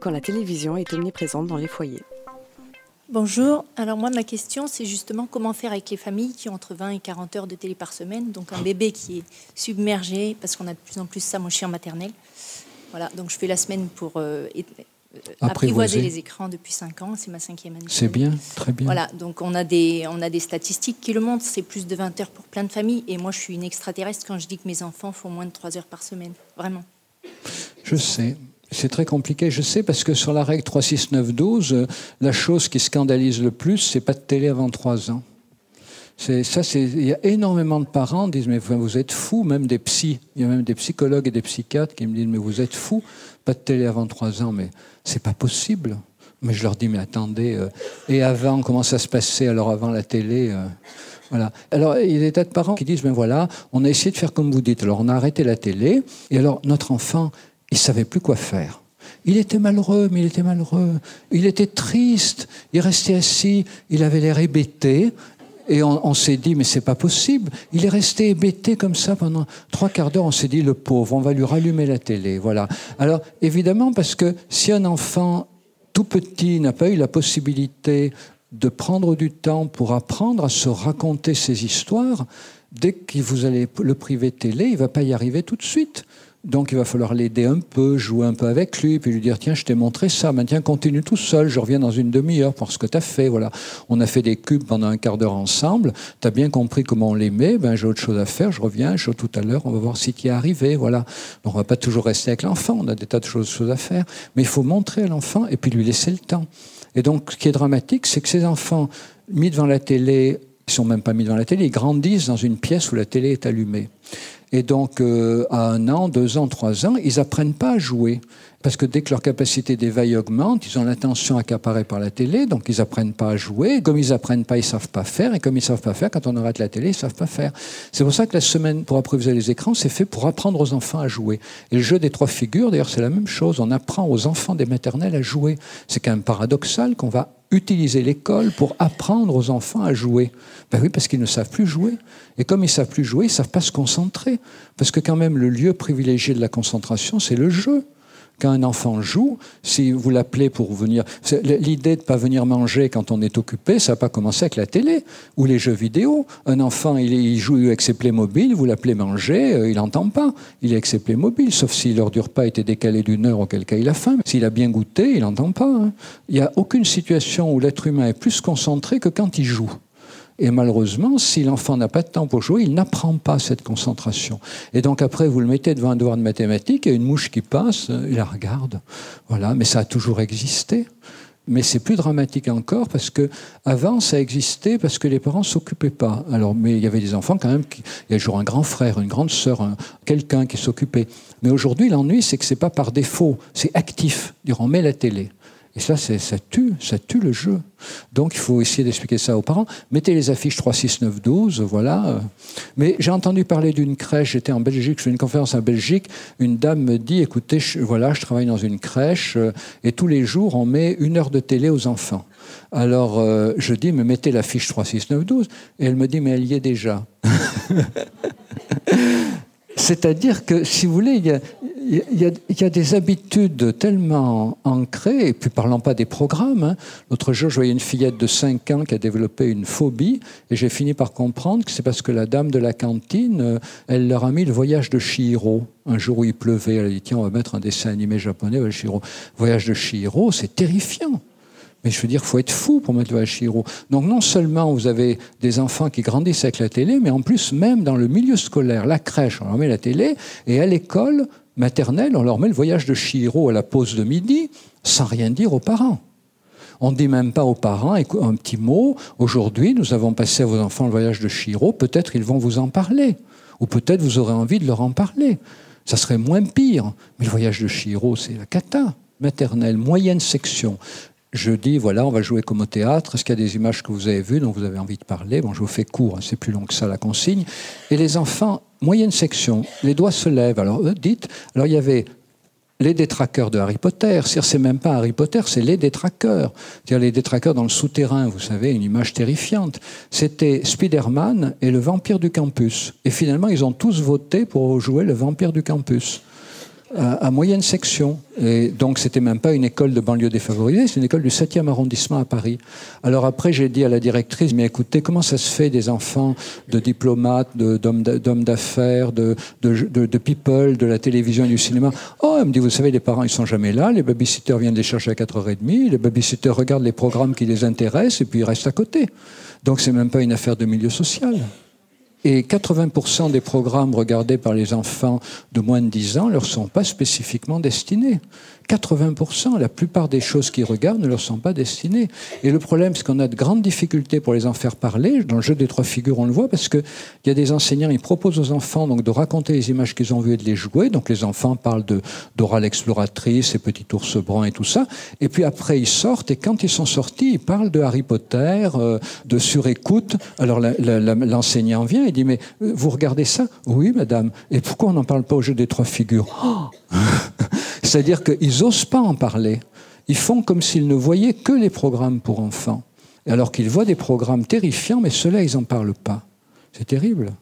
quand la télévision est omniprésente dans les foyers. Bonjour. Alors moi, ma question, c'est justement comment faire avec les familles qui ont entre 20 et 40 heures de télé par semaine. Donc un bébé qui est submergé, parce qu'on a de plus en plus ça, mon chien maternel. Voilà, donc je fais la semaine pour euh, euh, apprivoiser les écrans depuis 5 ans. C'est ma cinquième année. C'est bien, très bien. Voilà, donc on a, des, on a des statistiques qui le montrent. C'est plus de 20 heures pour plein de familles. Et moi, je suis une extraterrestre quand je dis que mes enfants font moins de 3 heures par semaine. Vraiment. Je sais. C'est très compliqué, je sais, parce que sur la règle 3, 6, 9, 12, la chose qui scandalise le plus, c'est pas de télé avant 3 ans. Ça, il y a énormément de parents qui disent mais vous êtes fous, même des psys. Il y a même des psychologues et des psychiatres qui me disent mais vous êtes fous, pas de télé avant 3 ans, mais c'est pas possible. Mais je leur dis mais attendez, euh, et avant comment ça se passait? Alors avant la télé euh, voilà. Alors, il y a des tas de parents qui disent, ben voilà, on a essayé de faire comme vous dites. Alors, on a arrêté la télé. Et alors, notre enfant, il savait plus quoi faire. Il était malheureux, mais il était malheureux. Il était triste. Il restait assis. Il avait l'air hébété. Et on, s'est dit, mais c'est pas possible. Il est resté hébété comme ça pendant trois quarts d'heure. On s'est dit, le pauvre, on va lui rallumer la télé. Voilà. Alors, évidemment, parce que si un enfant tout petit n'a pas eu la possibilité de prendre du temps pour apprendre à se raconter ses histoires, dès que vous allez le priver télé, il va pas y arriver tout de suite. Donc il va falloir l'aider un peu, jouer un peu avec lui, puis lui dire tiens, je t'ai montré ça, maintenant continue tout seul, je reviens dans une demi-heure pour ce que tu as fait. Voilà. On a fait des cubes pendant un quart d'heure ensemble, tu as bien compris comment on les met, ben, j'ai autre chose à faire, je reviens, je tout à l'heure, on va voir si tu es arrivé. Voilà. Donc on va pas toujours rester avec l'enfant, on a des tas de choses, choses à faire, mais il faut montrer à l'enfant et puis lui laisser le temps. Et donc ce qui est dramatique, c'est que ces enfants mis devant la télé, ils sont même pas mis devant la télé, ils grandissent dans une pièce où la télé est allumée. Et donc, euh, à un an, deux ans, trois ans, ils apprennent pas à jouer. Parce que dès que leur capacité d'éveil augmente, ils ont l'attention accaparée par la télé, donc ils apprennent pas à jouer. Comme ils apprennent pas, ils savent pas faire. Et comme ils savent pas faire, quand on arrête la télé, ils savent pas faire. C'est pour ça que la semaine pour apprivoiser les écrans, c'est fait pour apprendre aux enfants à jouer. Et le jeu des trois figures, d'ailleurs, c'est la même chose. On apprend aux enfants des maternelles à jouer. C'est quand même paradoxal qu'on va utiliser l'école pour apprendre aux enfants à jouer. Ben oui, parce qu'ils ne savent plus jouer. Et comme ils ne savent plus jouer, ils ne savent pas se concentrer. Parce que quand même, le lieu privilégié de la concentration, c'est le jeu quand un enfant joue, si vous l'appelez pour venir, l'idée de ne pas venir manger quand on est occupé, ça n'a pas commencé avec la télé ou les jeux vidéo. Un enfant, il, joue avec ses mobiles, vous l'appelez manger, euh, il n'entend pas. Il est avec ses mobiles, sauf si l'heure du repas était décalée d'une heure, auquel cas il a faim. S'il a bien goûté, il n'entend pas. Hein. Il n'y a aucune situation où l'être humain est plus concentré que quand il joue. Et malheureusement, si l'enfant n'a pas de temps pour jouer, il n'apprend pas cette concentration. Et donc après, vous le mettez devant un devoir de mathématiques, et une mouche qui passe, euh, il la regarde. Voilà, mais ça a toujours existé. Mais c'est plus dramatique encore parce que avant ça existait parce que les parents s'occupaient pas. Alors, mais il y avait des enfants quand même. Il y a toujours un grand frère, une grande sœur, quelqu'un qui s'occupait. Mais aujourd'hui, l'ennui, c'est que c'est pas par défaut, c'est actif. On met la télé. Et ça, ça tue, ça tue le jeu. Donc il faut essayer d'expliquer ça aux parents. Mettez les affiches 3, 6, 9, 12, voilà. Mais j'ai entendu parler d'une crèche, j'étais en Belgique, je fais une conférence en Belgique, une dame me dit, écoutez, voilà, je travaille dans une crèche, euh, et tous les jours, on met une heure de télé aux enfants. Alors euh, je dis, mais mettez l'affiche 3, 6, 9, 12. Et elle me dit, mais elle y est déjà. C'est-à-dire que, si vous voulez, il y, a, des habitudes tellement ancrées, et puis parlons pas des programmes. Hein. L'autre jour, je voyais une fillette de 5 ans qui a développé une phobie, et j'ai fini par comprendre que c'est parce que la dame de la cantine, euh, elle leur a mis le voyage de Shihiro. Un jour où il pleuvait, elle a dit tiens, on va mettre un dessin animé japonais, le Shihiro. Voyage de Shihiro, c'est terrifiant. Mais je veux dire, faut être fou pour mettre le Shihiro. Donc non seulement vous avez des enfants qui grandissent avec la télé, mais en plus même dans le milieu scolaire, la crèche, on leur met la télé, et à l'école, maternelle, on leur met le voyage de Chihiro à la pause de midi, sans rien dire aux parents. On ne dit même pas aux parents un petit mot. Aujourd'hui, nous avons passé à vos enfants le voyage de Chihiro. Peut-être ils vont vous en parler. Ou peut-être vous aurez envie de leur en parler. Ça serait moins pire. Mais le voyage de Chihiro, c'est la cata. Maternelle, moyenne section. Je dis, voilà, on va jouer comme au théâtre. Est-ce qu'il y a des images que vous avez vues dont vous avez envie de parler? Bon, je vous fais court, hein, c'est plus long que ça la consigne. Et les enfants moyenne section, les doigts se lèvent. Alors, dites, alors il y avait les détraqueurs de Harry Potter. C'est même pas Harry Potter, c'est les détraqueurs. C'est-à-dire les détraqueurs dans le souterrain, vous savez, une image terrifiante. C'était Spider-Man et le vampire du campus. Et finalement, ils ont tous voté pour jouer le vampire du campus. À, moyenne section. Et donc, c'était même pas une école de banlieue défavorisée, c'est une école du 7e arrondissement à Paris. Alors après, j'ai dit à la directrice, mais écoutez, comment ça se fait des enfants de diplomates, d'hommes d'affaires, de, de, de, people, de la télévision et du cinéma? Oh, elle me dit, vous savez, les parents, ils sont jamais là, les babysitters viennent les chercher à 4h30, les babysitters regardent les programmes qui les intéressent et puis ils restent à côté. Donc, c'est même pas une affaire de milieu social. Et 80% des programmes regardés par les enfants de moins de 10 ans ne leur sont pas spécifiquement destinés. 80%, la plupart des choses qu'ils regardent ne leur sont pas destinées. Et le problème, c'est qu'on a de grandes difficultés pour les en faire parler. Dans le jeu des trois figures, on le voit, parce qu'il y a des enseignants, ils proposent aux enfants donc, de raconter les images qu'ils ont vues et de les jouer. Donc les enfants parlent Dora l'exploratrice et Petit ours brun et tout ça. Et puis après, ils sortent, et quand ils sont sortis, ils parlent de Harry Potter, euh, de surécoute. Alors l'enseignant vient et dit, mais euh, vous regardez ça? Oui, madame. Et pourquoi on n'en parle pas au jeu des trois figures? Oh C'est-à-dire qu'ils n'osent pas en parler. Ils font comme s'ils ne voyaient que les programmes pour enfants. Alors qu'ils voient des programmes terrifiants, mais ceux-là, ils n'en parlent pas. C'est terrible.